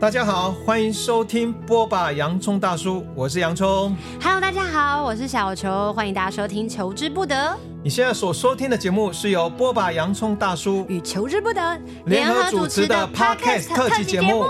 大家好，欢迎收听波霸洋葱大叔，我是洋葱。Hello，大家好，我是小球，欢迎大家收听求之不得。你现在所收听的节目是由波霸洋葱大叔与求之不得联合主持的 Podcast 特辑节目。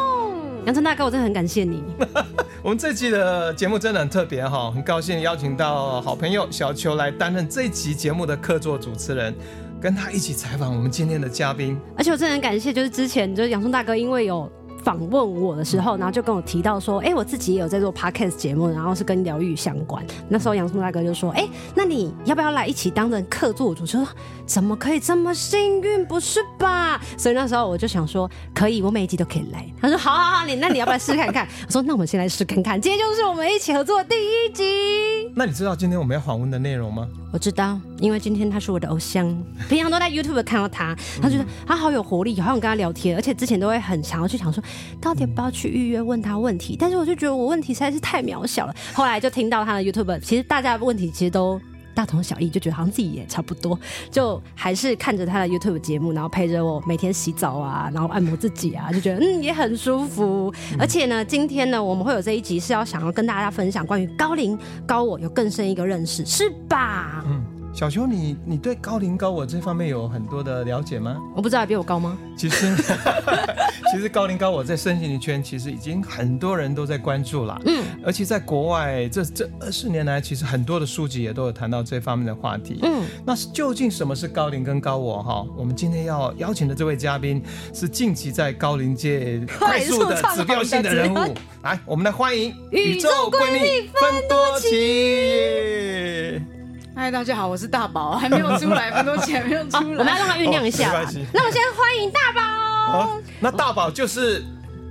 洋葱大哥，我真的很感谢你。我们这期的节目真的很特别哈，很高兴邀请到好朋友小球来担任这一期节目的客座主持人，跟他一起采访我们今天的嘉宾。而且我真的很感谢，就是之前就是洋葱大哥，因为有。访问我的时候，然后就跟我提到说，哎、欸，我自己也有在做 podcast 节目，然后是跟疗愈相关。那时候洋葱大哥就说，哎、欸，那你要不要来一起当成客座主持人？怎么可以这么幸运？不是吧？所以那时候我就想说，可以，我每一集都可以来。他说，好好好，你那你要不要试看看？我说，那我们先来试看看。今天就是我们一起合作的第一集。那你知道今天我们要访问的内容吗？我知道，因为今天他是我的偶像，平常都在 YouTube 看到他，他觉得他好有活力，好想跟他聊天，而且之前都会很想要去想说，到底不要去预约问他问题，但是我就觉得我问题实在是太渺小了。后来就听到他的 YouTube，其实大家的问题其实都大同小异，就觉得好像自己也差不多，就还是看着他的 YouTube 节目，然后陪着我每天洗澡啊，然后按摩自己啊，就觉得嗯也很舒服。而且呢，今天呢，我们会有这一集是要想要跟大家分享关于高龄高我有更深一个认识，是吧？嗯。小球，你你对高龄高我这方面有很多的了解吗？我不知道还比我高吗？其实，其实高龄高我在身心灵圈其实已经很多人都在关注了。嗯，而且在国外这这二十年来，其实很多的书籍也都有谈到这方面的话题。嗯，那究竟什么是高龄跟高我？哈，我们今天要邀请的这位嘉宾是近期在高龄界 快速的指标性的人物。来，我们来欢迎宇宙闺蜜芬多奇。嗨，大家好，我是大宝，还没有出来，芬多奇还没有出来，我们要让他酝酿一下。哦、那我先欢迎大宝。那大宝就是。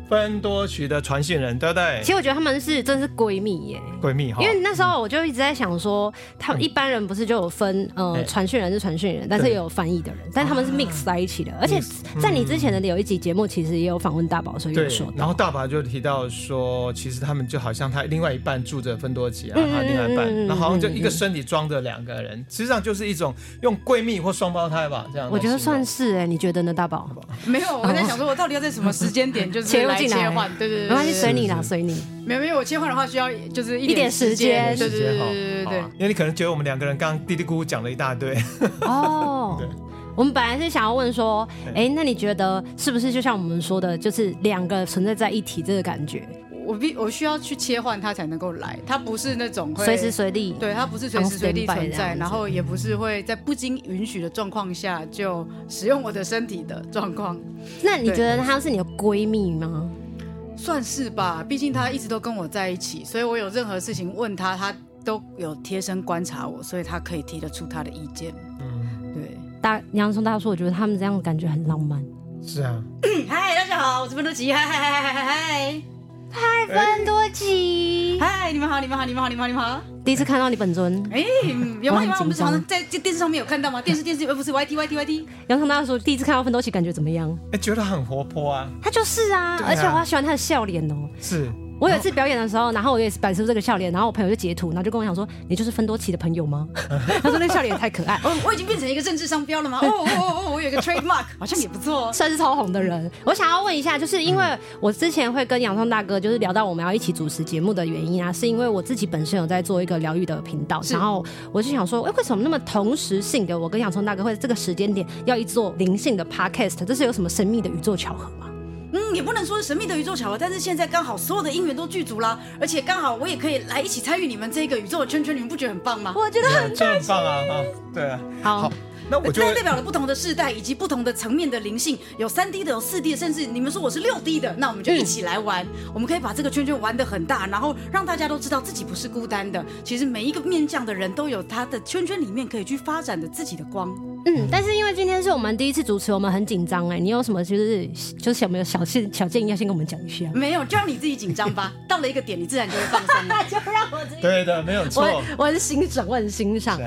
芬多奇的传讯人，对不对？其实我觉得他们是真是闺蜜耶，闺蜜哈。因为那时候我就一直在想说，他们一般人不是就有分呃传讯人是传讯人，但是也有翻译的人，但他们是 mix 在一起的。而且在你之前的有一集节目，其实也有访问大宝，所以有说。然后大宝就提到说，其实他们就好像他另外一半住着分多奇啊，他另外一半，那好像就一个身体装着两个人，实际上就是一种用闺蜜或双胞胎吧，这样。我觉得算是哎，你觉得呢，大宝？没有，我在想说，我到底要在什么时间点就是 来。切换，对对对，没关系，随你啦，随你。没有没有，我切换的话需要就是一点时间，对对对对对。因为你可能觉得我们两个人刚刚嘀嘀咕咕讲了一大堆。哦，对，我们本来是想要问说，哎，那你觉得是不是就像我们说的，就是两个存在在一体这个感觉？我必我需要去切换它才能够来，它不是那种随时随地，对，它不是随时随地存在，然后也不是会在不经允许的状况下就使用我的身体的状况。那你觉得她是你的闺蜜吗？算是吧，毕竟她一直都跟我在一起，所以我有任何事情问她，她都有贴身观察我，所以她可以提得出她的意见。嗯，对。大洋葱大叔，我觉得他们这样感觉很浪漫。是啊。嗨，大家好，我是芬多奇。嗨嗨嗨嗨嗨嗨。嗨，芬多奇！嗨，你们好，你们好，你们好，你们好，你们好！第一次看到你本尊，哎，有吗？有吗？我们常常在电视上面有看到吗？电视电视，呃，不是 Y T Y T Y T。杨康大叔说，第一次看到芬多奇，感觉怎么样？哎，觉得很活泼啊！他就是啊，而且我还喜欢他的笑脸哦。是。我有一次表演的时候，然后我也是摆出这个笑脸，然后我朋友就截图，然后就跟我讲说：“你就是芬多奇的朋友吗？” 他说：“那笑脸也太可爱。”哦，我已经变成一个政治商标了吗？哦哦哦，我有一个 trademark，好像也不错，算是超红的人。我想要问一下，就是因为我之前会跟洋葱大哥就是聊到我们要一起主持节目的原因啊，是因为我自己本身有在做一个疗愈的频道，然后我就想说，哎，为什么那么同时性的我跟洋葱大哥会在这个时间点要一做灵性的 podcast？这是有什么神秘的宇宙巧合吗？嗯，也不能说是神秘的宇宙巧合，但是现在刚好所有的因缘都具足了，而且刚好我也可以来一起参与你们这个宇宙的圈圈，你们不觉得很棒吗？我觉得很棒啊！啊，对啊，好。好那我觉得代表了不同的世代以及不同的层面的灵性，有三 D 的，有四 D 的，甚至你们说我是六 D 的，那我们就一起来玩。嗯、我们可以把这个圈圈玩得很大，然后让大家都知道自己不是孤单的。其实每一个面向的人都有他的圈圈里面可以去发展的自己的光。嗯，但是因为今天是我们第一次主持，我们很紧张哎。你有什么就是就是有没有小事小建议要先跟我们讲一下？没有，就让你自己紧张吧。到了一个点，你自然就会放松。那 就让我自己。对的，没有错。我很欣赏，我很欣赏。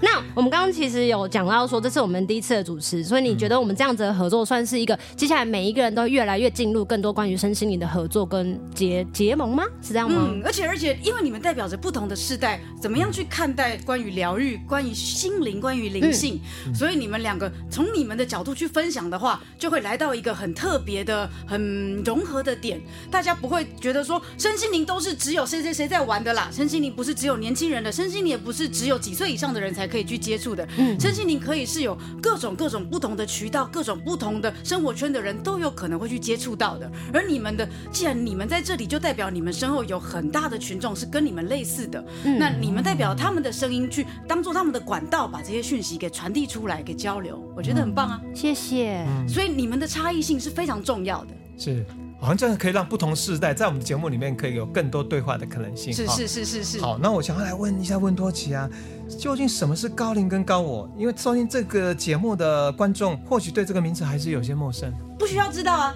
那我们刚刚其实有讲到说，这是我们第一次的主持，所以你觉得我们这样子的合作算是一个接下来每一个人都越来越进入更多关于身心灵的合作跟结结盟吗？是这样吗？嗯，而且而且，因为你们代表着不同的世代，怎么样去看待关于疗愈、关于心灵、关于灵性，嗯、所以你们两个从你们的角度去分享的话，就会来到一个很特别的、很融合的点。大家不会觉得说身心灵都是只有谁谁谁在玩的啦，身心灵不是只有年轻人的，身心灵也不是只有几岁以上的人才可以去接触的。嗯，身心灵可以是有各种各种不同的渠道，各种不同的生活圈的人都有可能会去接触到的。而你们的，既然你们在这里，就代表你们身后有很大的群众是跟你们类似的。嗯，那你们代表他们的声音去当做他们的管道，把这些讯息给传递出来，给交流，我觉得很棒啊。谢谢。所以你们的差异性是非常重要的。是。好像这样可以让不同世代在我们的节目里面可以有更多对话的可能性。是是是是是。好，那我想要来问一下问多奇啊，究竟什么是高龄跟高我？因为收听这个节目的观众或许对这个名词还是有些陌生。不需要知道啊，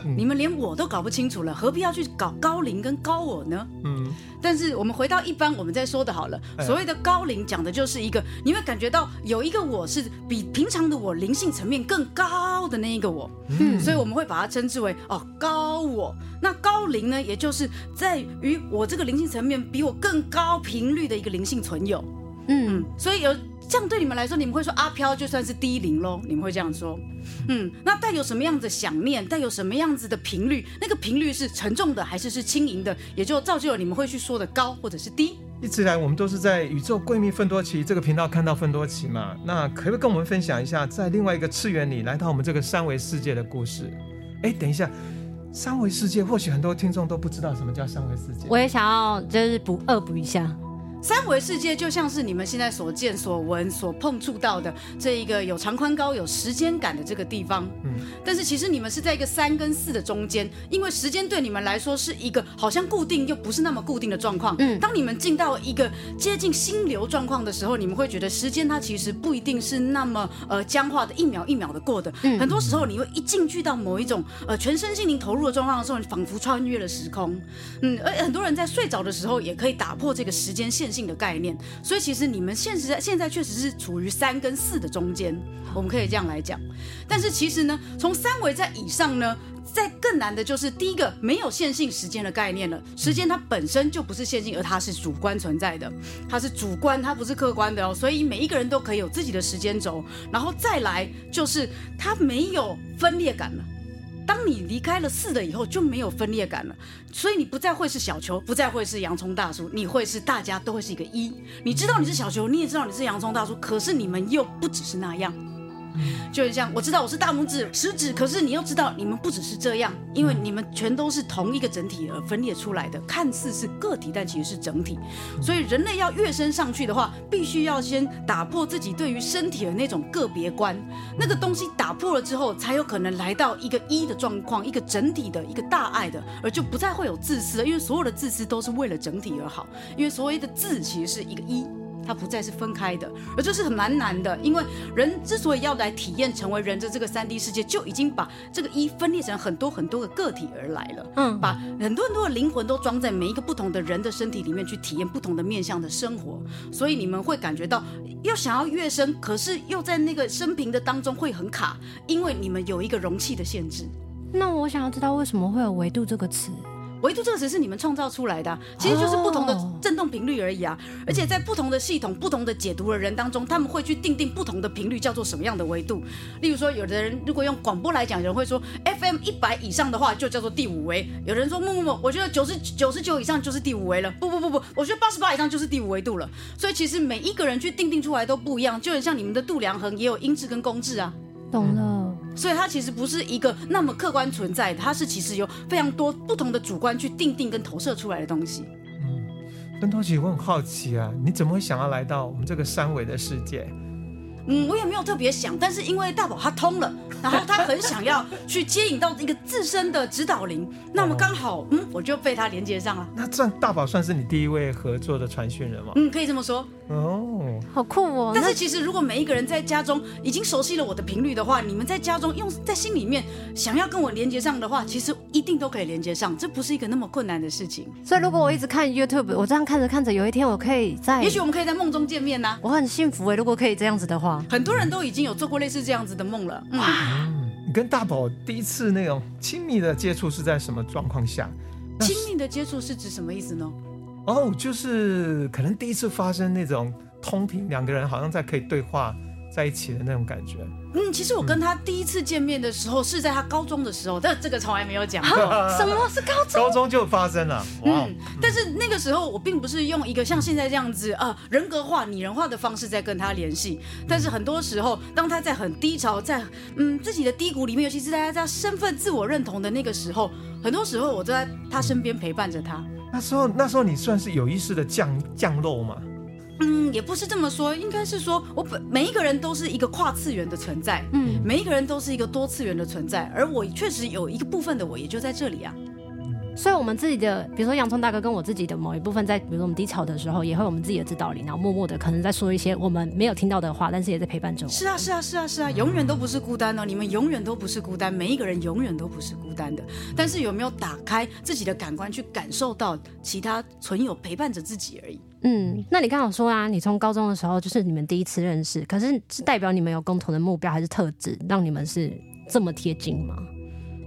你们连我都搞不清楚了，何必要去搞高龄跟高我呢？嗯。但是我们回到一般我们在说的好了，所谓的高龄讲的就是一个你会感觉到有一个我是比平常的我灵性层面更高的那一个我，嗯，所以我们会把它称之为哦高我。那高龄呢，也就是在于我这个灵性层面比我更高频率的一个灵性存有，嗯，所以有。这样对你们来说，你们会说阿飘就算是低龄喽？你们会这样说？嗯，那带有什么样子的想念，带有什么样子的频率？那个频率是沉重的还是是轻盈的？也就造就了你们会去说的高或者是低。一直以来，我们都是在宇宙闺蜜芬多奇这个频道看到芬多奇嘛。那可不可以跟我们分享一下，在另外一个次元里来到我们这个三维世界的故事？哎，等一下，三维世界或许很多听众都不知道什么叫三维世界。我也想要就是补恶补一下。三维世界就像是你们现在所见、所闻、所碰触到的这一个有长宽高、有时间感的这个地方。嗯，但是其实你们是在一个三跟四的中间，因为时间对你们来说是一个好像固定又不是那么固定的状况。嗯，当你们进到一个接近心流状况的时候，你们会觉得时间它其实不一定是那么呃僵化的，一秒一秒的过的。嗯，很多时候你会一进去到某一种呃全身心灵投入的状况的时候，你仿佛穿越了时空。嗯，而很多人在睡着的时候也可以打破这个时间线性的概念，所以其实你们现实在现在确实是处于三跟四的中间，我们可以这样来讲。但是其实呢，从三维在以上呢，在更难的就是第一个没有线性时间的概念了。时间它本身就不是线性，而它是主观存在的，它是主观，它不是客观的哦。所以每一个人都可以有自己的时间轴，然后再来就是它没有分裂感了。当你离开了四的以后，就没有分裂感了，所以你不再会是小球，不再会是洋葱大叔，你会是大家都会是一个一。你知道你是小球，你也知道你是洋葱大叔，可是你们又不只是那样。就很像，我知道我是大拇指、食指，可是你要知道你们不只是这样，因为你们全都是同一个整体而分裂出来的，看似是个体，但其实是整体。所以人类要跃升上去的话，必须要先打破自己对于身体的那种个别观，那个东西打破了之后，才有可能来到一个一的状况，一个整体的一个大爱的，而就不再会有自私，因为所有的自私都是为了整体而好，因为所谓的自其实是一个一。它不再是分开的，而这是很蛮难的，因为人之所以要来体验成为人的这个三 D 世界，就已经把这个一分裂成很多很多个个体而来了。嗯，把很多很多的灵魂都装在每一个不同的人的身体里面去体验不同的面向的生活，所以你们会感觉到又想要跃升，可是又在那个生平的当中会很卡，因为你们有一个容器的限制。那我想要知道为什么会有维度这个词？维度这个词是你们创造出来的，其实就是不同的振动频率而已啊。而且在不同的系统、不同的解读的人当中，他们会去定定不同的频率叫做什么样的维度。例如说，有的人如果用广播来讲，有人会说 FM 一百以上的话就叫做第五维。有人说不不不，我觉得九十九十九以上就是第五维了。不不不不，我觉得八十八以上就是第五维度了。所以其实每一个人去定定出来都不一样，就很像你们的度量衡也有音质跟公质啊。懂了。所以它其实不是一个那么客观存在的，它是其实有非常多不同的主观去定定跟投射出来的东西。嗯，芬多奇，我很好奇啊，你怎么会想要来到我们这个三维的世界？嗯，我也没有特别想，但是因为大宝他通了，然后他很想要去接引到一个自身的指导灵，那么刚好，嗯，我就被他连接上了。那这样大宝算是你第一位合作的传讯人吗？嗯，可以这么说。哦，好酷哦！但是其实如果每一个人在家中已经熟悉了我的频率的话，你们在家中用在心里面想要跟我连接上的话，其实一定都可以连接上，这不是一个那么困难的事情。所以如果我一直看 YouTube，我这样看着看着，有一天我可以在，也许我们可以在梦中见面呢、啊。我很幸福哎，如果可以这样子的话，很多人都已经有做过类似这样子的梦了。哇、嗯，你跟大宝第一次那种亲密的接触是在什么状况下？亲密的接触是指什么意思呢？哦，就是可能第一次发生那种通频，两个人好像在可以对话在一起的那种感觉。嗯，其实我跟他第一次见面的时候是在他高中的时候，但这个从来没有讲过。什么是高中？高中就发生了。嗯，但是那个时候我并不是用一个像现在这样子啊、呃、人格化、拟人化的方式在跟他联系。但是很多时候，当他在很低潮、在嗯自己的低谷里面，尤其是大家在他身份自我认同的那个时候，很多时候我都在他身边陪伴着他。那时候，那时候你算是有意识的降降落吗？嗯，也不是这么说，应该是说我本每一个人都是一个跨次元的存在，嗯，每一个人都是一个多次元的存在，而我确实有一个部分的我也就在这里啊。所以，我们自己的，比如说洋葱大哥跟我自己的某一部分，在比如说我们低潮的时候，也会我们自己的指导灵，然后默默的可能在说一些我们没有听到的话，但是也在陪伴着我。是啊，是啊，是啊，是啊，永远都不是孤单哦，你们永远都不是孤单，每一个人永远都不是孤单的。但是有没有打开自己的感官去感受到其他存有陪伴着自己而已？嗯，那你刚好说啊，你从高中的时候就是你们第一次认识，可是是代表你们有共同的目标还是特质，让你们是这么贴近吗？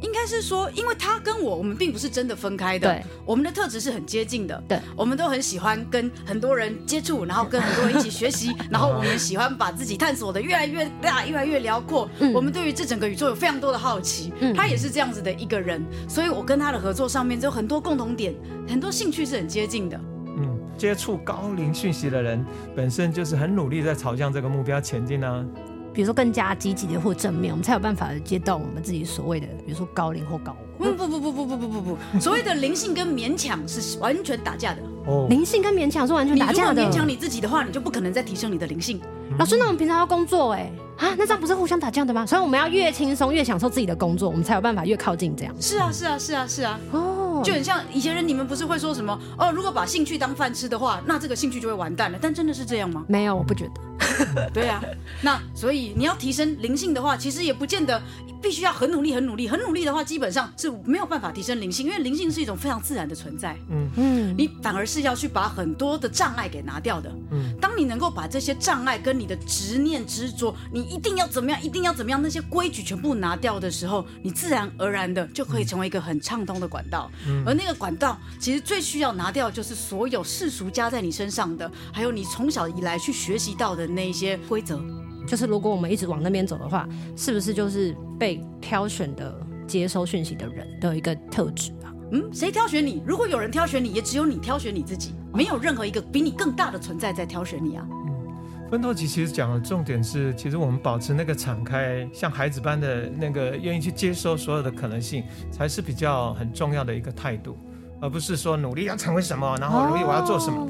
应该是说，因为他跟我，我们并不是真的分开的。对，我们的特质是很接近的。对，我们都很喜欢跟很多人接触，然后跟很多人一起学习，然后我们喜欢把自己探索的越来越大，越来越辽阔。嗯，我们对于这整个宇宙有非常多的好奇。嗯，他也是这样子的一个人，所以我跟他的合作上面就有很多共同点，很多兴趣是很接近的。嗯，接触高龄讯息的人本身就是很努力在朝向这个目标前进呢、啊。比如说更加积极的或正面，我们才有办法接到我们自己所谓的，比如说高龄或高我。不不不不不不不不不，所谓的灵性跟勉强是完全打架的。哦，灵性跟勉强是完全打架的。勉强你自己的话，你就不可能再提升你的灵性。老师，那我们平常要工作哎，啊，那这样不是互相打架的吗？所以我们要越轻松越享受自己的工作，我们才有办法越靠近这样。是啊是啊是啊是啊。哦，就很像以前人，你们不是会说什么哦？如果把兴趣当饭吃的话，那这个兴趣就会完蛋了。但真的是这样吗？没有，我不觉得。对啊，那所以你要提升灵性的话，其实也不见得必须要很努力、很努力、很努力的话，基本上是没有办法提升灵性，因为灵性是一种非常自然的存在。嗯嗯，你反而是要去把很多的障碍给拿掉的。嗯，当你能够把这些障碍跟你的执念执着，你一定要怎么样，一定要怎么样，那些规矩全部拿掉的时候，你自然而然的就可以成为一个很畅通的管道。嗯，而那个管道其实最需要拿掉，就是所有世俗加在你身上的，还有你从小以来去学习到的那一些规则，就是如果我们一直往那边走的话，是不是就是被挑选的接收讯息的人的一个特质啊？嗯，谁挑选你？如果有人挑选你，也只有你挑选你自己，没有任何一个比你更大的存在在挑选你啊。嗯，奋斗集其实讲的重点是，其实我们保持那个敞开，像孩子般的那个愿意去接收所有的可能性，才是比较很重要的一个态度，而不是说努力要成为什么，然后努力我要做什么。哦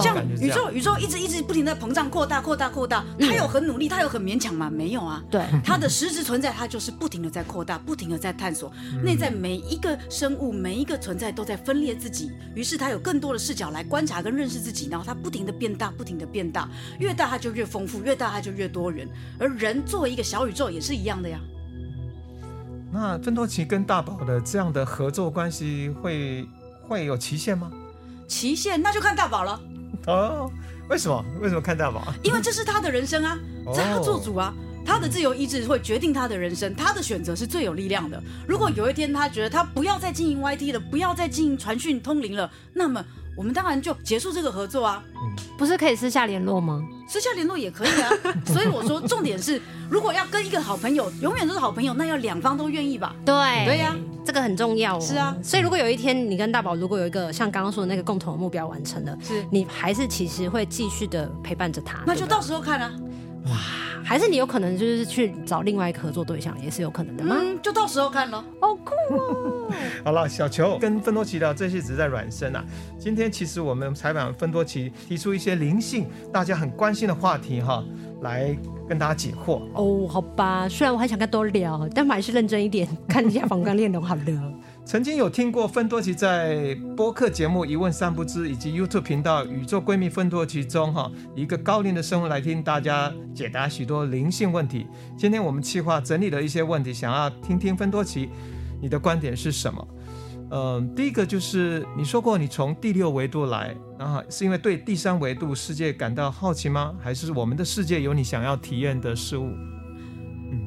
像宇宙，宇宙一直一直不停的膨胀、扩大、扩大、扩大。它有很努力，它有很勉强吗？没有啊。对，它的实质存在，它就是不停的在扩大，不停的在探索。内在每一个生物，每一个存在都在分裂自己，于是它有更多的视角来观察跟认识自己，然后它不停的变大，不停的变大，越大它就越丰富，越大它就越多元。而人作为一个小宇宙也是一样的呀。那芬多奇跟大宝的这样的合作关系会会有期限吗？期限那就看大宝了。哦，为什么？为什么看大宝？因为这是他的人生啊，是他做主啊，他的自由意志会决定他的人生，他的选择是最有力量的。如果有一天他觉得他不要再经营 YT 了，不要再经营传讯通灵了，那么我们当然就结束这个合作啊。不是可以私下联络吗？私下联络也可以啊。所以我说，重点是，如果要跟一个好朋友永远都是好朋友，那要两方都愿意吧？对，对呀。这个很重要哦。是啊，所以如果有一天你跟大宝如果有一个像刚刚说的那个共同的目标完成了，是你还是其实会继续的陪伴着他，那就到时候看啊。哇，还是你有可能就是去找另外一个合作对象，也是有可能的吗？嗯，就到时候看咯。好酷哦。好了，小球跟芬多奇聊这些只是在软身啊。今天其实我们采访芬多奇，提出一些灵性大家很关心的话题哈，来跟大家解惑。哦，好吧，虽然我还想跟多聊，但我还是认真一点，看一下访纲内容好了。曾经有听过芬多奇在播客节目《一问三不知》以及 YouTube 频道《宇宙闺蜜芬多奇》中，哈，一个高龄的生物来听大家解答许多灵性问题。今天我们计划整理了一些问题，想要听听芬多奇你的观点是什么？嗯，第一个就是你说过你从第六维度来，然后是因为对第三维度世界感到好奇吗？还是我们的世界有你想要体验的事物？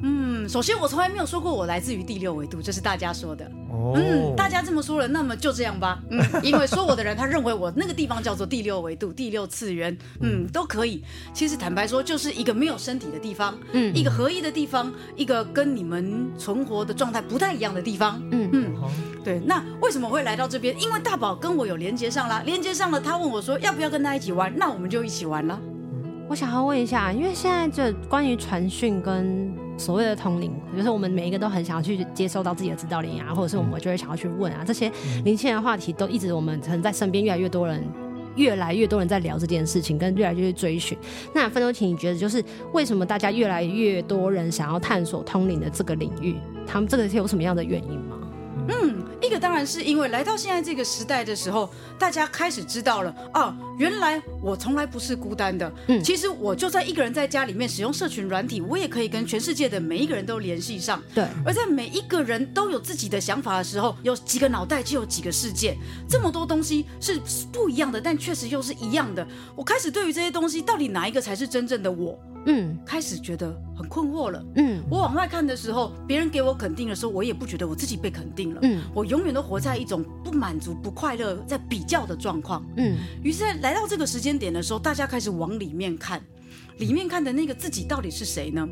嗯，首先我从来没有说过我来自于第六维度，这是大家说的。哦，嗯，大家这么说了，那么就这样吧。嗯，因为说我的人，他认为我那个地方叫做第六维度、第六次元，嗯，都可以。其实坦白说，就是一个没有身体的地方，嗯，一个合一的地方，一个跟你们存活的状态不太一样的地方，嗯嗯，对。那为什么会来到这边？因为大宝跟我有连接上了，连接上了。他问我说要不要跟他一起玩，那我们就一起玩了。我想要问一下，因为现在这关于传讯跟所谓的通灵，就是我们每一个都很想要去接受到自己的指导灵啊，或者是我们就会想要去问啊，这些灵性的话题都一直我们可能在身边越来越多人，越来越多人在聊这件事情，跟越来越去追寻。那芬多奇，你觉得就是为什么大家越来越多人想要探索通灵的这个领域？他们这个是有什么样的原因吗？嗯，一个当然是因为来到现在这个时代的时候，大家开始知道了哦，原来我从来不是孤单的。嗯，其实我就在一个人在家里面使用社群软体，我也可以跟全世界的每一个人都联系上。对，而在每一个人都有自己的想法的时候，有几个脑袋就有几个世界，这么多东西是不一样的，但确实又是一样的。我开始对于这些东西，到底哪一个才是真正的我？嗯，开始觉得很困惑了。嗯，我往外看的时候，别人给我肯定的时候，我也不觉得我自己被肯定了。嗯，我永远都活在一种不满足、不快乐、在比较的状况。嗯，于是，在来到这个时间点的时候，大家开始往里面看。里面看的那个自己到底是谁呢？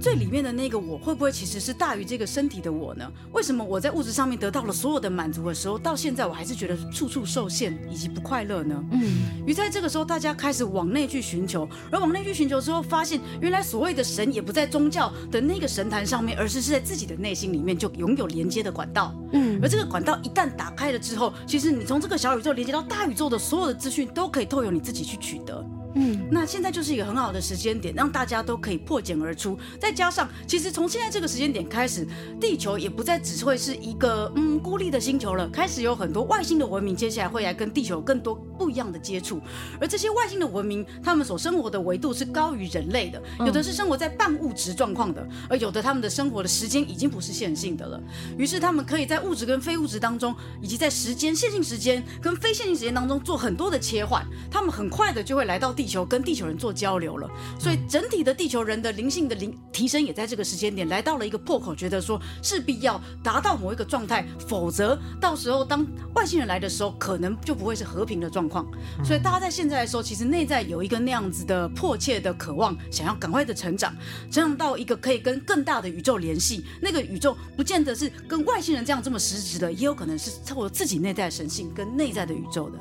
最里面的那个我会不会其实是大于这个身体的我呢？为什么我在物质上面得到了所有的满足的时候，到现在我还是觉得处处受限以及不快乐呢？嗯，于在这个时候，大家开始往内去寻求，而往内去寻求之后，发现原来所谓的神也不在宗教的那个神坛上面，而是是在自己的内心里面就拥有连接的管道。嗯，而这个管道一旦打开了之后，其实你从这个小宇宙连接到大宇宙的所有的资讯，都可以透由你自己去取得。嗯，那现在就是一个很好的时间点，让大家都可以破茧而出。再加上，其实从现在这个时间点开始，地球也不再只会是一个嗯孤立的星球了，开始有很多外星的文明，接下来会来跟地球更多不一样的接触。而这些外星的文明，他们所生活的维度是高于人类的，有的是生活在半物质状况的，而有的他们的生活的时间已经不是线性的了。于是他们可以在物质跟非物质当中，以及在时间线性时间跟非线性时间当中做很多的切换。他们很快的就会来到地球跟地球人做交流了，所以整体的地球人的灵性的灵提升也在这个时间点来到了一个破口，觉得说势必要达到某一个状态，否则到时候当外星人来的时候，可能就不会是和平的状况。所以大家在现在的时候，其实内在有一个那样子的迫切的渴望，想要赶快的成长，成长到一个可以跟更大的宇宙联系。那个宇宙不见得是跟外星人这样这么实质的，也有可能是透过自己内在的神性跟内在的宇宙的。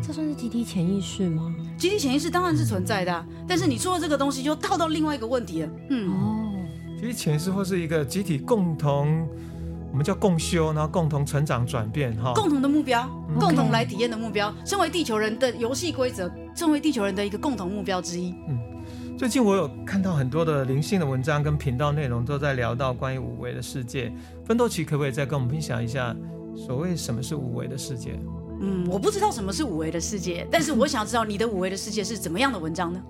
这算是集体潜意识吗？集体潜意识当然是存在的，啊，但是你说的这个东西就套到另外一个问题了。嗯哦，集体潜意识或是一个集体共同，我们叫共修，然后共同成长转变哈，共同的目标，共同来体验的目标，身为地球人的游戏规则，身为地球人的一个共同目标之一。嗯，最近我有看到很多的灵性的文章跟频道内容都在聊到关于五维的世界，奋斗奇可不可以再跟我们分享一下，所谓什么是五维的世界？嗯，我不知道什么是五维的世界，但是我想知道你的五维的世界是怎么样的文章呢？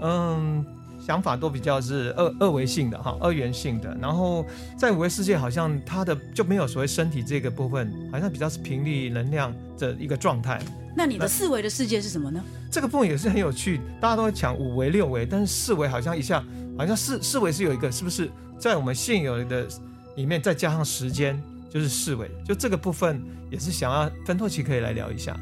嗯，想法都比较是二二维性的哈，二元性的。然后在五维世界，好像它的就没有所谓身体这个部分，好像比较是频率能量的一个状态。那你的四维的世界是什么呢？这个部分也是很有趣，大家都会讲五维、六维，但是四维好像一下好像四四维是有一个，是不是在我们现有的里面再加上时间？就是四维，就这个部分也是想要芬多奇可以来聊一下。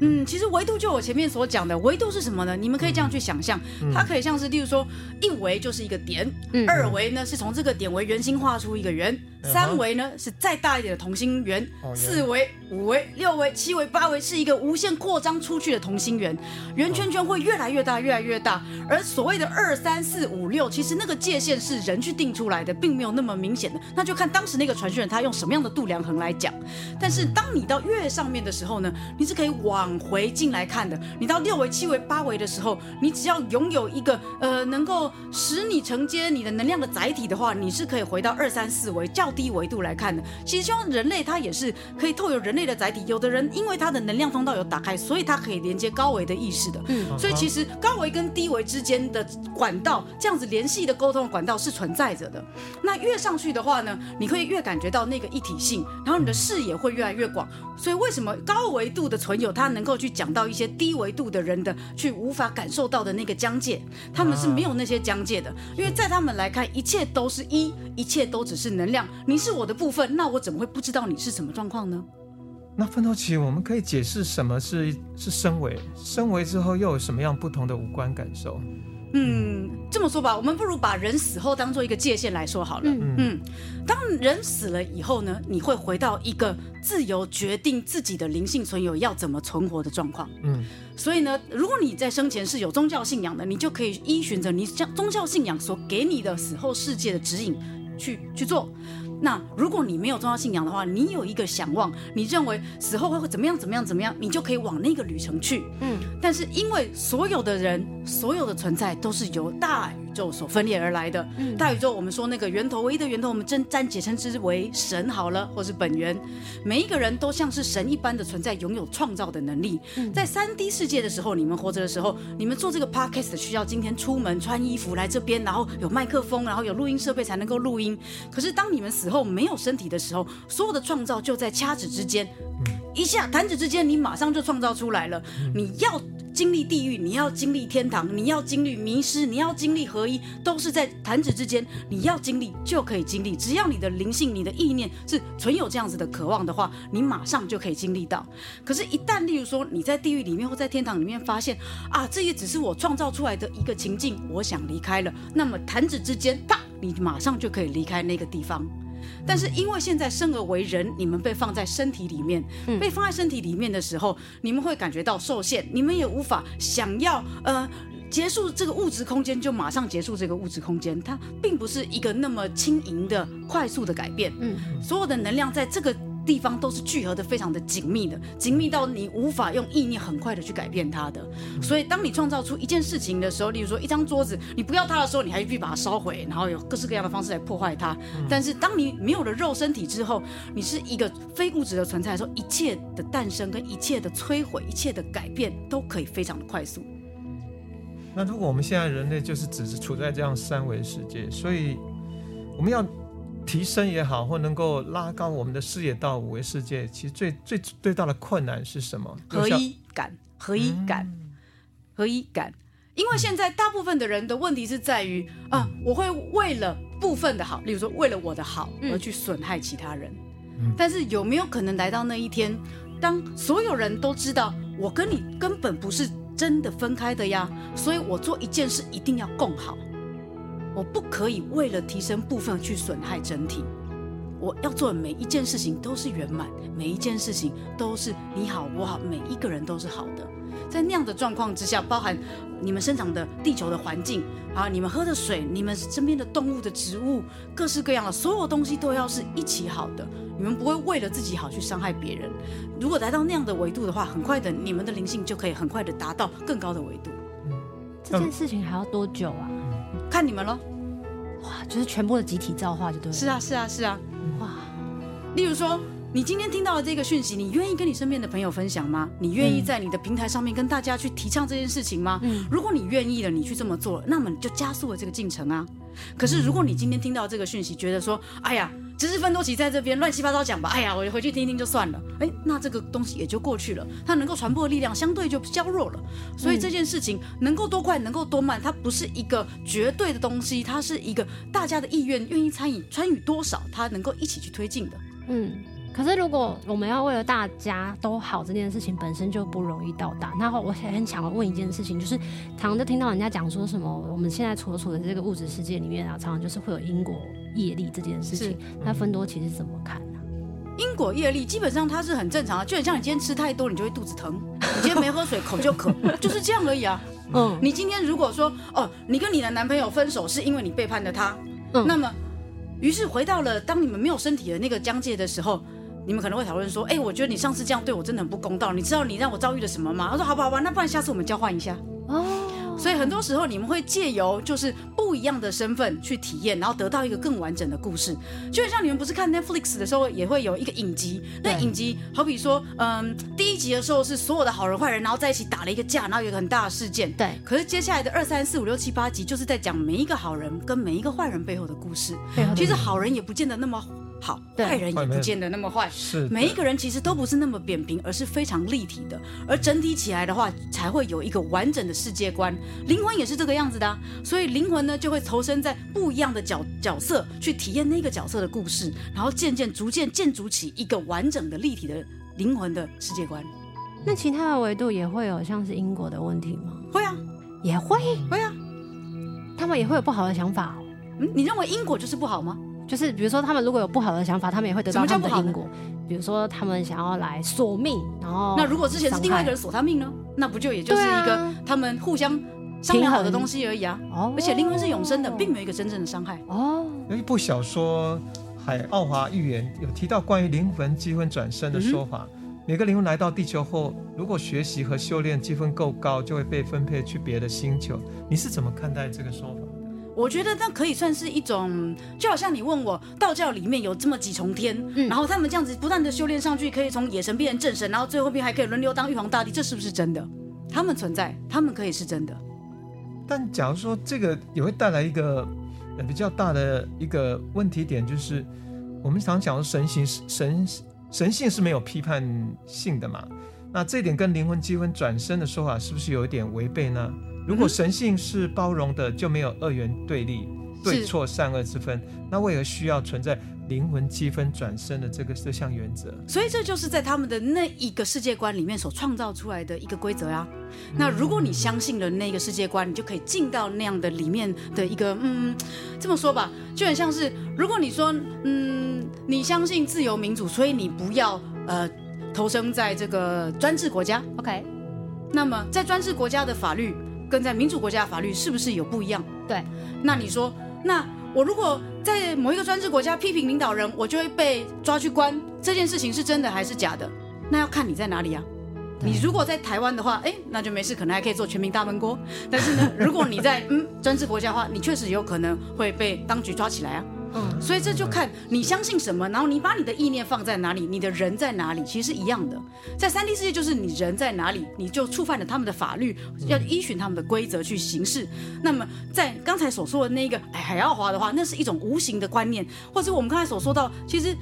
嗯，其实维度就我前面所讲的维度是什么呢？你们可以这样去想象，嗯、它可以像是，例如说一维就是一个点，嗯、二维呢是从这个点为圆心画出一个圆。三维呢是再大一点的同心圆，四维、五维、六维、七维、八维是一个无限扩张出去的同心圆，圆圈圈会越来越大，越来越大。而所谓的二三四五六，其实那个界限是人去定出来的，并没有那么明显的。那就看当时那个传讯人他用什么样的度量衡来讲。但是当你到越上面的时候呢，你是可以往回进来看的。你到六维、七维、八维的时候，你只要拥有一个呃能够使你承接你的能量的载体的话，你是可以回到二三四维较。较低维度来看的。其实希望人类它也是可以透过人类的载体，有的人因为他的能量通道有打开，所以他可以连接高维的意识的。嗯，所以其实高维跟低维之间的管道，这样子联系的沟通的管道是存在着的。那越上去的话呢，你会越感觉到那个一体性，然后你的视野会越来越广。所以为什么高维度的存有他能够去讲到一些低维度的人的去无法感受到的那个疆界？他们是没有那些疆界的，因为在他们来看，一切都是一，一切都只是能量。你是我的部分，那我怎么会不知道你是什么状况呢？那奋斗奇，我们可以解释什么是是升维？升维之后又有什么样不同的五官感受？嗯，这么说吧，我们不如把人死后当做一个界限来说好了。嗯嗯，当人死了以后呢，你会回到一个自由决定自己的灵性存有要怎么存活的状况。嗯，所以呢，如果你在生前是有宗教信仰的，你就可以依循着你宗教信仰所给你的死后世界的指引去去做。那如果你没有宗教信仰的话，你有一个想望，你认为死后会会怎么样怎么样怎么样，你就可以往那个旅程去。嗯，但是因为所有的人，所有的存在都是由大宇宙所分裂而来的。嗯，大宇宙我们说那个源头，唯一的源头，我们真暂且称之为神好了，或是本源。每一个人都像是神一般的存在，拥有创造的能力。在三 D 世界的时候，你们活着的时候，你们做这个 podcast 需要今天出门穿衣服来这边，然后有麦克风，然后有录音设备才能够录音。可是当你们死后没有身体的时候，所有的创造就在掐指之间，一下弹指之间，你马上就创造出来了。你要经历地狱，你要经历天堂，你要经历迷失，你要经历合一，都是在弹指之间。你要经历就可以经历，只要你的灵性、你的意念是存有这样子的渴望的话，你马上就可以经历到。可是，一旦例如说你在地狱里面或在天堂里面发现啊，这也只是我创造出来的一个情境，我想离开了，那么弹指之间，啪，你马上就可以离开那个地方。但是因为现在生而为人，你们被放在身体里面，被放在身体里面的时候，你们会感觉到受限，你们也无法想要呃结束这个物质空间就马上结束这个物质空间，它并不是一个那么轻盈的、快速的改变。嗯，所有的能量在这个。地方都是聚合的非常的紧密的，紧密到你无法用意念很快的去改变它的。所以，当你创造出一件事情的时候，例如说一张桌子，你不要它的时候，你还必须把它烧毁，然后有各式各样的方式来破坏它。但是，当你没有了肉身体之后，你是一个非物质的存在的时候，一切的诞生跟一切的摧毁、一切的改变都可以非常的快速。那如果我们现在人类就是只是处在这样三维世界，所以我们要。提升也好，或能够拉高我们的视野到五维世界，其实最最最大的困难是什么？合一感，合一感，嗯、合一感。因为现在大部分的人的问题是在于、嗯、啊，我会为了部分的好，例如说为了我的好而去损害其他人。嗯、但是有没有可能来到那一天，当所有人都知道我跟你根本不是真的分开的呀？所以我做一件事一定要共好。我不可以为了提升部分去损害整体。我要做的每一件事情都是圆满，每一件事情都是你好我好，每一个人都是好的。在那样的状况之下，包含你们生长的地球的环境啊，你们喝的水，你们身边的动物的植物，各式各样的所有东西都要是一起好的。你们不会为了自己好去伤害别人。如果来到那样的维度的话，很快的，你们的灵性就可以很快的达到更高的维度。这件事情还要多久啊？看你们喽，哇，就是全部的集体造化就对了。是啊，是啊，是啊，哇。例如说，你今天听到的这个讯息，你愿意跟你身边的朋友分享吗？你愿意在你的平台上面跟大家去提倡这件事情吗？嗯，如果你愿意了，你去这么做，那么你就加速了这个进程啊。可是，如果你今天听到这个讯息，觉得说，哎呀。知识分多奇在这边乱七八糟讲吧，哎呀，我回去听听就算了。哎，那这个东西也就过去了，它能够传播的力量相对就削弱了。所以这件事情能够多快，能够多慢，它不是一个绝对的东西，它是一个大家的意愿，愿意参与，参与多少，它能够一起去推进的。嗯。可是，如果我们要为了大家都好，这件事情本身就不容易到达。那我很想要问一件事情，就是常常就听到人家讲说什么，我们现在所处的这个物质世界里面啊，常常就是会有因果业力这件事情。那芬多其实怎么看呢？因果业力基本上它是很正常的，就很像你今天吃太多，你就会肚子疼；你今天没喝水，口就渴，就是这样而已啊。嗯，你今天如果说哦，你跟你的男朋友分手是因为你背叛了他，嗯，那么于是回到了当你们没有身体的那个疆界的时候。你们可能会讨论说：“哎，我觉得你上次这样对我真的很不公道。你知道你让我遭遇了什么吗？”他说：“好吧，好吧，那不然下次我们交换一下。”哦，所以很多时候你们会借由就是不一样的身份去体验，然后得到一个更完整的故事。就很像你们不是看 Netflix 的时候也会有一个影集，那影集好比说，嗯，第一集的时候是所有的好人坏人然后在一起打了一个架，然后有一个很大的事件。对。可是接下来的二三四五六七八集就是在讲每一个好人跟每一个坏人背后的故事。其实好人也不见得那么。好，坏人也不见得那么坏。是，每一个人其实都不是那么扁平，而是非常立体的。而整体起来的话，才会有一个完整的世界观。灵魂也是这个样子的啊，所以灵魂呢就会投身在不一样的角角色，去体验那个角色的故事，然后渐渐逐渐建筑起一个完整的立体的灵魂的世界观。那其他的维度也会有像是因果的问题吗？会啊，也会，会啊。他们也会有不好的想法哦。嗯，你认为因果就是不好吗？就是比如说，他们如果有不好的想法，他们也会得到他们的因果。比如说，他们想要来索命，然后那如果之前是另外一个人索他命呢？那不就也就是一个他们互相商量好的东西而已啊？哦，而且灵魂是永生的，并没有一个真正的伤害。哦，有一部小说《海奥华预言》有提到关于灵魂积分转生的说法。嗯、每个灵魂来到地球后，如果学习和修炼积分够高，就会被分配去别的星球。你是怎么看待这个说法？我觉得那可以算是一种，就好像你问我，道教里面有这么几重天，嗯，然后他们这样子不断的修炼上去，可以从野神变成正神，然后最后边还可以轮流当玉皇大帝，这是不是真的？他们存在，他们可以是真的。但假如说这个也会带来一个比较大的一个问题点，就是我们常讲的神性神神性是没有批判性的嘛？那这点跟灵魂积分转身的说法是不是有一点违背呢？如果神性是包容的，就没有二元对立、对错、善恶之分，那为何需要存在灵魂积分转身的这个这项原则？所以这就是在他们的那一个世界观里面所创造出来的一个规则啊。那如果你相信了那个世界观，你就可以进到那样的里面的一个，嗯，这么说吧，就很像是如果你说，嗯，你相信自由民主，所以你不要呃投生在这个专制国家，OK？那么在专制国家的法律。跟在民主国家的法律是不是有不一样？对，那你说，那我如果在某一个专制国家批评领导人，我就会被抓去关，这件事情是真的还是假的？那要看你在哪里啊。你如果在台湾的话，哎，那就没事，可能还可以做全民大闷锅。但是呢，如果你在嗯专制国家的话，你确实有可能会被当局抓起来啊。嗯，所以这就看你相信什么，然后你把你的意念放在哪里，你的人在哪里，其实是一样的。在三 D 世界，就是你人在哪里，你就触犯了他们的法律，要依循他们的规则去行事。那么在刚才所说的那个海奥华的话，那是一种无形的观念，或者我们刚才所说到，其实。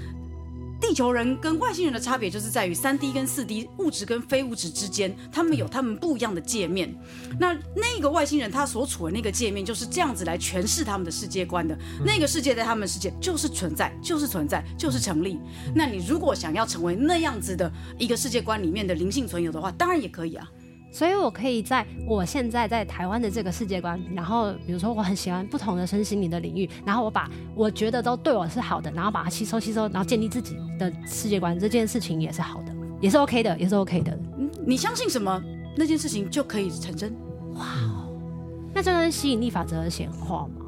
地球人跟外星人的差别就是在于三 D 跟四 D 物质跟非物质之间，他们有他们不一样的界面。那那个外星人他所处的那个界面就是这样子来诠释他们的世界观的。那个世界在他们世界就是存在，就是存在，就是成立。那你如果想要成为那样子的一个世界观里面的灵性存有的话，当然也可以啊。所以，我可以在我现在在台湾的这个世界观，然后比如说我很喜欢不同的身心灵的领域，然后我把我觉得都对我是好的，然后把它吸收吸收，然后建立自己的世界观，这件事情也是好的，也是 OK 的，也是 OK 的。嗯，你相信什么，那件事情就可以成真。哇，那这跟吸引力法则显化吗？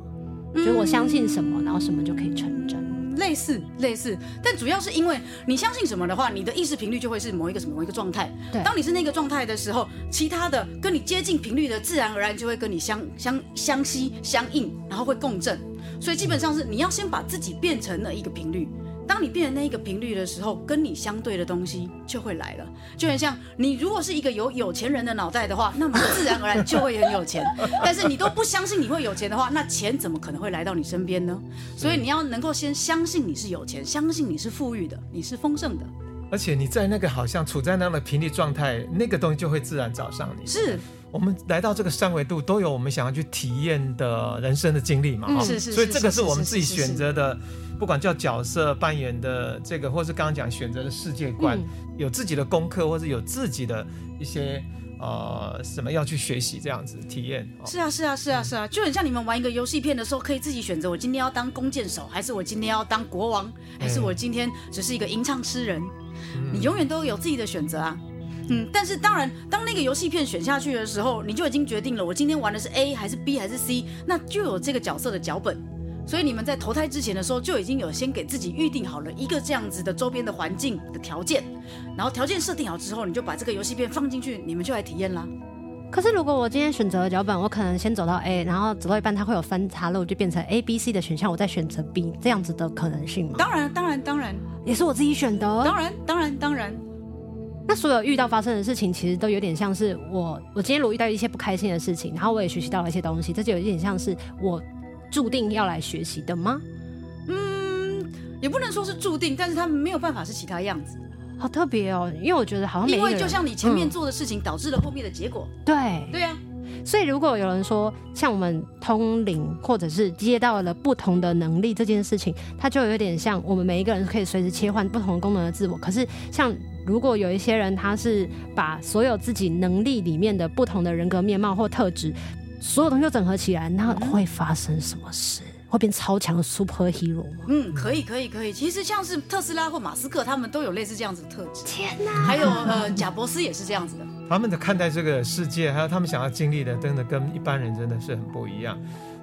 就是我相信什么，然后什么就可以成真。类似类似，但主要是因为你相信什么的话，你的意识频率就会是某一个什么某一个状态。对，当你是那个状态的时候，其他的跟你接近频率的，自然而然就会跟你相相相吸相应，然后会共振。所以基本上是你要先把自己变成了一个频率。当你变成那一个频率的时候，跟你相对的东西就会来了，就很像你如果是一个有有钱人的脑袋的话，那么自然而然就会很有钱。但是你都不相信你会有钱的话，那钱怎么可能会来到你身边呢？所以你要能够先相信你是有钱，相信你是富裕的，你是丰盛的。而且你在那个好像处在那样的频率状态，那个东西就会自然找上你。是我们来到这个三维度，都有我们想要去体验的人生的经历嘛？嗯，是是。所以这个是我们自己选择的。不管叫角色扮演的这个，或是刚刚讲选择的世界观，嗯、有自己的功课，或是有自己的一些呃什么要去学习这样子体验。是啊，是啊，是啊，是啊，就很像你们玩一个游戏片的时候，可以自己选择，我今天要当弓箭手，还是我今天要当国王，还是我今天只是一个吟唱诗人？嗯、你永远都有自己的选择啊。嗯，但是当然，当那个游戏片选下去的时候，你就已经决定了，我今天玩的是 A 还是 B 还是 C，那就有这个角色的脚本。所以你们在投胎之前的时候，就已经有先给自己预定好了一个这样子的周边的环境的条件，然后条件设定好之后，你就把这个游戏片放进去，你们就来体验啦。可是如果我今天选择了脚本，我可能先走到 A，然后走到一半它会有分岔路，就变成 A、B、C 的选项，我再选择 B 这样子的可能性吗？当然，当然，当然，也是我自己选的。当然，当然，当然。那所有遇到发生的事情，其实都有点像是我，我今天如果遇到一些不开心的事情，然后我也学习到了一些东西，这就有一点像是我注定要来学习的吗？嗯，也不能说是注定，但是他没有办法是其他样子。好特别哦，因为我觉得好像因为就像你前面做的事情导致了后面的结果。嗯、对对呀、啊，所以如果有人说像我们通灵或者是接到了不同的能力这件事情，它就有点像我们每一个人可以随时切换不同功能的自我。可是像如果有一些人他是把所有自己能力里面的不同的人格面貌或特质，所有东西都整合起来，那会发生什么事？会变超强的 superhero 吗？嗯，可以，可以，可以。其实像是特斯拉或马斯克，他们都有类似这样子的特质。天哪！还有呃，贾伯斯也是这样子的。他们的看待这个世界，还有他们想要经历的，真的跟一般人真的是很不一样。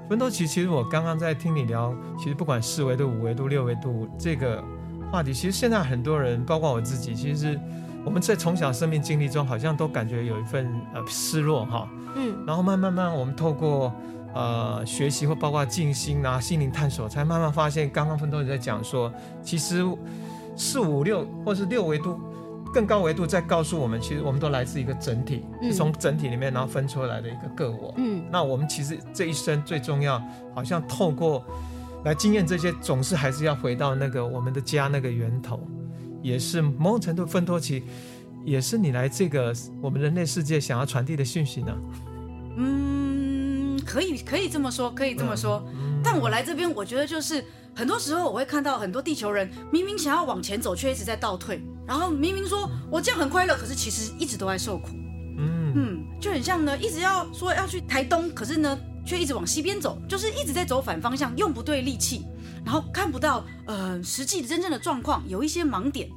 芬多奇，其实我刚刚在听你聊，其实不管四维度、五维度、六维度这个话题，其实现在很多人，包括我自己，其实我们在从小生命经历中，好像都感觉有一份呃失落哈。嗯。然后慢慢慢，我们透过。呃，学习或包括静心啊，心灵探索，才慢慢发现，刚刚芬多也在讲说，其实四五六或是六维度更高维度在告诉我们，其实我们都来自一个整体，是从整体里面然后分出来的一个个我。嗯，那我们其实这一生最重要，好像透过来经验这些，总是还是要回到那个我们的家那个源头，也是某种程度分多奇，也是你来这个我们人类世界想要传递的讯息呢。嗯。可以可以这么说，可以这么说。但我来这边，我觉得就是很多时候我会看到很多地球人明明想要往前走，却一直在倒退。然后明明说我这样很快乐，可是其实一直都在受苦。嗯嗯，就很像呢，一直要说要去台东，可是呢却一直往西边走，就是一直在走反方向，用不对力气，然后看不到呃实际真正的状况，有一些盲点。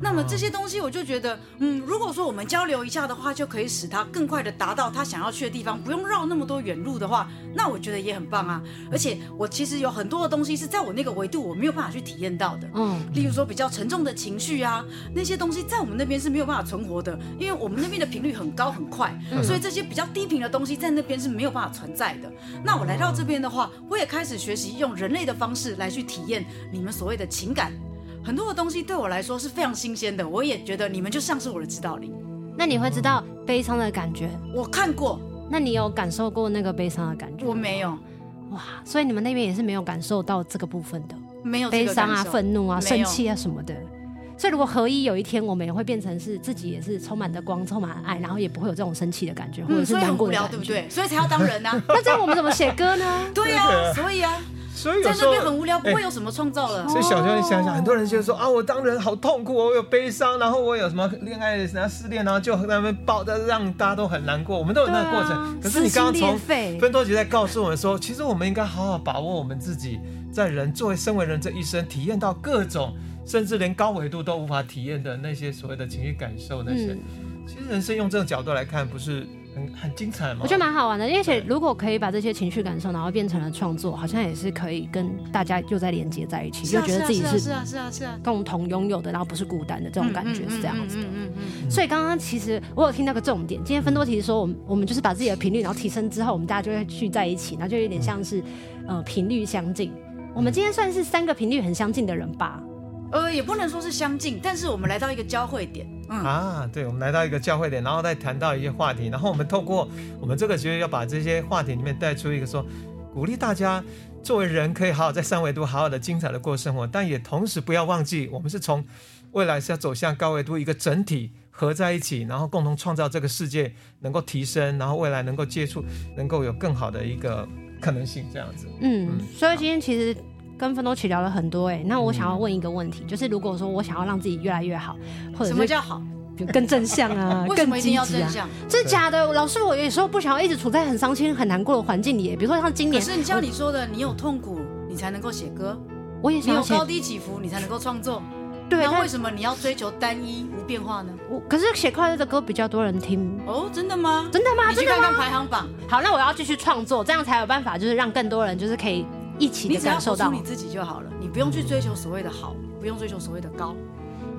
那么这些东西，我就觉得，嗯，如果说我们交流一下的话，就可以使他更快的达到他想要去的地方，不用绕那么多远路的话，那我觉得也很棒啊。而且我其实有很多的东西是在我那个维度我没有办法去体验到的，嗯，例如说比较沉重的情绪啊，那些东西在我们那边是没有办法存活的，因为我们那边的频率很高很快，所以这些比较低频的东西在那边是没有办法存在的。那我来到这边的话，我也开始学习用人类的方式来去体验你们所谓的情感。很多的东西对我来说是非常新鲜的，我也觉得你们就像是我的指导灵。那你会知道悲伤的感觉？我看过。那你有感受过那个悲伤的感觉？我没有。哇，所以你们那边也是没有感受到这个部分的，没有悲伤啊、愤怒啊、生气啊什么的。所以如果合一有一天我们也会变成是自己也是充满的光、充满爱，然后也不会有这种生气的感觉，或者是难过的感觉，嗯、对不对？所以才要当人呢、啊。那这样我们怎么写歌呢？对呀、啊，所以啊。所以有在那边很无聊，不会有什么创造了。欸、所以小时候，你想想，很多人就说啊，我当人好痛苦，我有悲伤，然后我有什么恋爱然后失恋，然后就在那边抱着，让大家都很难过。我们都有那个过程。啊、可是你刚刚从芬多杰在告诉我们说，其实我们应该好好把握我们自己在人作为身为人这一生，体验到各种甚至连高维度都无法体验的那些所谓的情绪感受那些。嗯、其实人生用这种角度来看，不是。很很精彩吗？我觉得蛮好玩的，而且如果可以把这些情绪感受，然后变成了创作，好像也是可以跟大家又在连接在一起，又觉得自己是是啊是啊是啊共同拥有的，然后不是孤单的这种感觉是这样子的。嗯嗯。所以刚刚其实我有听到个重点，今天分多奇说，我们我们就是把自己的频率然后提升之后，我们大家就会聚在一起，然后就有点像是呃频率相近。我们今天算是三个频率很相近的人吧。呃，也不能说是相近，但是我们来到一个交汇点。嗯啊，对，我们来到一个教会点，然后再谈到一些话题，然后我们透过我们这个学要把这些话题里面带出一个说，鼓励大家作为人可以好好在三维度好好的精彩的过生活，但也同时不要忘记，我们是从未来是要走向高维度一个整体合在一起，然后共同创造这个世界能够提升，然后未来能够接触，能够有更好的一个可能性，这样子。嗯，嗯，所以今天其实。跟芬多奇聊了很多哎、欸，那我想要问一个问题，嗯、就是如果说我想要让自己越来越好，或者什么叫好？更正向啊，为什么一定要正向？这是假的。老师，我有时候不想要一直处在很伤心、很难过的环境里。比如说像今年，可是你像你说的，你有痛苦，你才能够写歌。我也想要你有高低起伏，你才能够创作。对，那为什么你要追求单一无变化呢？我可是写快乐的歌比较多人听哦，真的吗？真的吗？你去看看排行榜。好，那我要继续创作，这样才有办法，就是让更多人就是可以。一起的感受到。你，你自己就好了，你不用去追求所谓的好，不用追求所谓的高，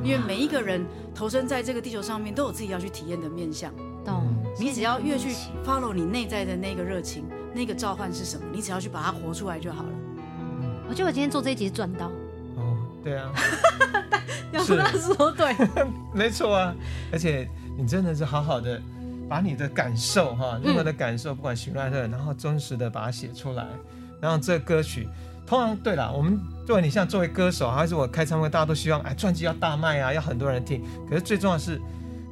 因为每一个人投身在这个地球上面都有自己要去体验的面向。懂。你只要越去 follow 你内在的那个热情，那个召唤是什么，你只要去把它活出来就好了。我觉得我今天做这一集赚到。哦，对啊，要说他说对，没错啊，而且你真的是好好的把你的感受哈，任何的感受，不管喜怒哀乐，然后真实的把它写出来，然后这歌曲。通常对了，我们作为你像作为歌手，还是我开唱会，大家都希望哎，专辑要大卖啊，要很多人听。可是最重要的是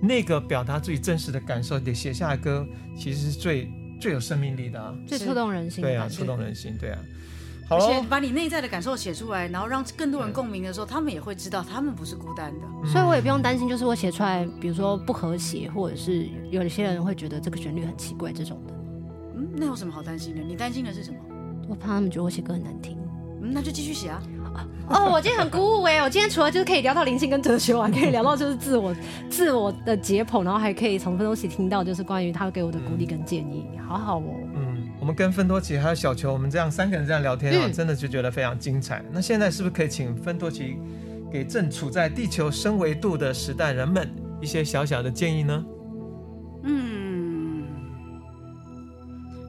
那个表达自己真实的感受，得写下来歌，其实是最最有生命力的啊，最触动人心。对啊，触动人心，对啊。好，而且把你内在的感受写出来，然后让更多人共鸣的时候，他们也会知道他们不是孤单的。所以我也不用担心，就是我写出来，比如说不和谐，或者是有一些人会觉得这个旋律很奇怪这种的。嗯，那有什么好担心的？你担心的是什么？我怕他们觉得我写歌很难听。嗯，那就继续写啊！哦，我今天很鼓舞哎！我今天除了就是可以聊到灵性跟哲学，我还可以聊到就是自我、自我的解剖，然后还可以从芬多奇听到就是关于他给我的鼓励跟建议，好好哦。嗯，我们跟芬多奇还有小球，我们这样三个人这样聊天啊，嗯、真的就觉得非常精彩。那现在是不是可以请芬多奇给正处在地球升维度的时代人们一些小小的建议呢？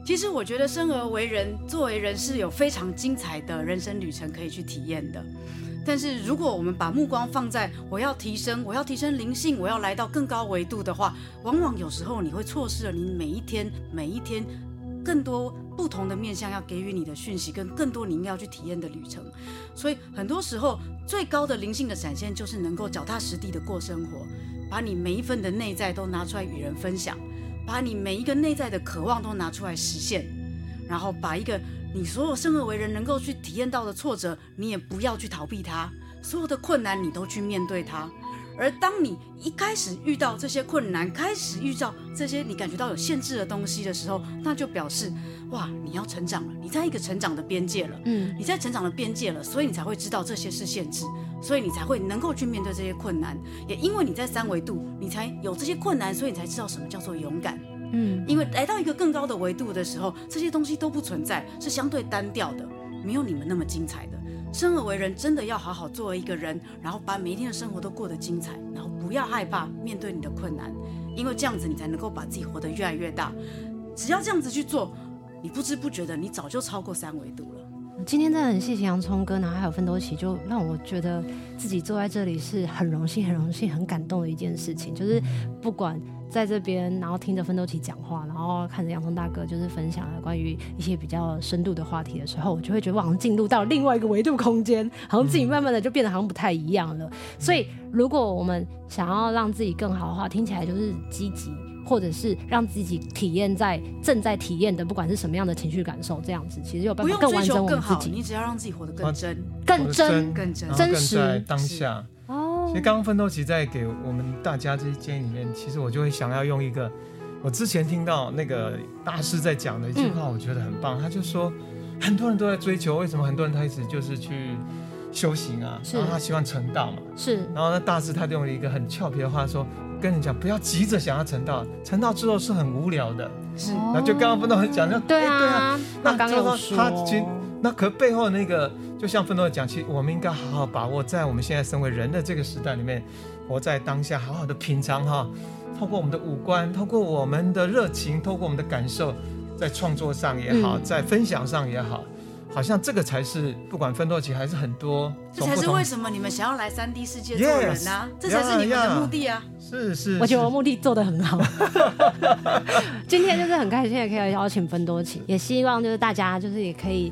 其实我觉得生而为人，作为人是有非常精彩的人生旅程可以去体验的。但是如果我们把目光放在我要提升，我要提升灵性，我要来到更高维度的话，往往有时候你会错失了你每一天每一天更多不同的面向要给予你的讯息，跟更多你应该要去体验的旅程。所以很多时候最高的灵性的展现，就是能够脚踏实地的过生活，把你每一份的内在都拿出来与人分享。把你每一个内在的渴望都拿出来实现，然后把一个你所有生而为人能够去体验到的挫折，你也不要去逃避它，所有的困难你都去面对它。而当你一开始遇到这些困难，开始遇到这些你感觉到有限制的东西的时候，那就表示哇，你要成长了，你在一个成长的边界了，嗯，你在成长的边界了，所以你才会知道这些是限制。所以你才会能够去面对这些困难，也因为你在三维度，你才有这些困难，所以你才知道什么叫做勇敢。嗯，因为来到一个更高的维度的时候，这些东西都不存在，是相对单调的，没有你们那么精彩的。生而为人，真的要好好作为一个人，然后把每一天的生活都过得精彩，然后不要害怕面对你的困难，因为这样子你才能够把自己活得越来越大。只要这样子去做，你不知不觉的，你早就超过三维度了。今天真的很谢谢洋葱哥，然后还有芬多奇，就让我觉得自己坐在这里是很荣幸、很荣幸、很感动的一件事情。就是不管在这边，然后听着奋斗奇讲话，然后看着洋葱大哥就是分享了关于一些比较深度的话题的时候，我就会觉得我好像进入到另外一个维度空间，好像自己慢慢的就变得好像不太一样了。所以，如果我们想要让自己更好的话，听起来就是积极。或者是让自己体验在正在体验的，不管是什么样的情绪感受，这样子其实有办法更完整我们自己。你只要让自己活得更真、更真、更真、真实当下。哦，其实刚刚奋斗奇在给我们大家这些建议里面，其实我就会想要用一个我之前听到那个大师在讲的一句话，我觉得很棒。嗯、他就说，很多人都在追求，为什么很多人开始就是去修行啊？然后他希望成道嘛。是。然后那大师他就用了一个很俏皮的话说。跟你讲，不要急着想要成道，成道之后是很无聊的。是，那就刚刚奋斗很讲，就对啊，对啊。那刚刚他其实那可背后那个，就像芬多奇讲，其实我们应该好好把握在我们现在身为人的这个时代里面，活在当下，好好的品尝哈。透过我们的五官，透过我们的热情，透过我们的感受，在创作上也好，在分享上也好。好像这个才是不管芬多奇还是很多，这才是为什么你们想要来三 D 世界做人呢、啊？Yes, 这才是你们的目的啊！是是，我觉得我目的做得很好。今天就是很开心也可以邀请芬多奇，也希望就是大家就是也可以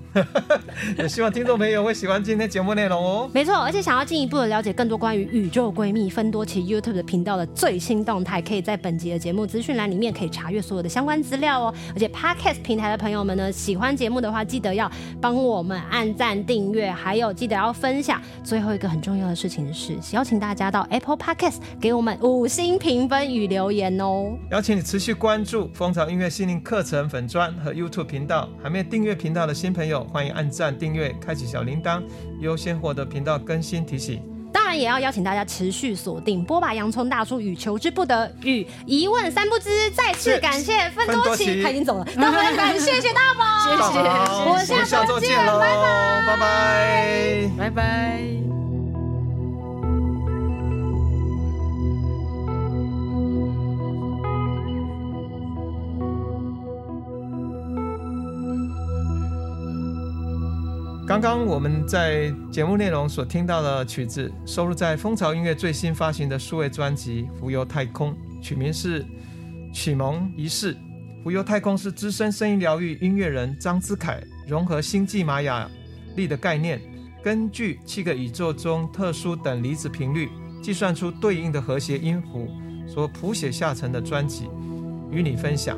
也希望听众朋友会喜欢今天节目内容哦。没错，而且想要进一步的了解更多关于宇宙闺蜜芬多奇 YouTube 的频道的最新动态，可以在本集的节目资讯栏里面可以查阅所有的相关资料哦。而且 Podcast 平台的朋友们呢，喜欢节目的话，记得要帮我们按赞、订阅，还有记得要分享。最后一个很重要的事情是，邀请大家到 Apple Podcast 给我们五星评分与留言哦。邀请你持续关注蜂巢音乐心灵课程粉专和 YouTube 频道，还没有订阅频道的新朋友，欢迎按赞、订阅、开启小铃铛，优先获得频道更新提醒。当然，也要邀请大家持续锁定波霸洋葱大叔与求之不得与一问三不知。再次感谢分多奇，他已经走了。那我们感谢谢大宝，谢谢，我们下周见喽，拜拜，拜拜。刚刚我们在节目内容所听到的曲子，收录在风潮音乐最新发行的数位专辑《浮游太空》，曲名是《启蒙仪式》。《浮游太空》是资深声音疗愈音乐人张之凯融合星际玛雅历的概念，根据七个宇宙中特殊等离子频率，计算出对应的和谐音符所谱写下成的专辑，与你分享。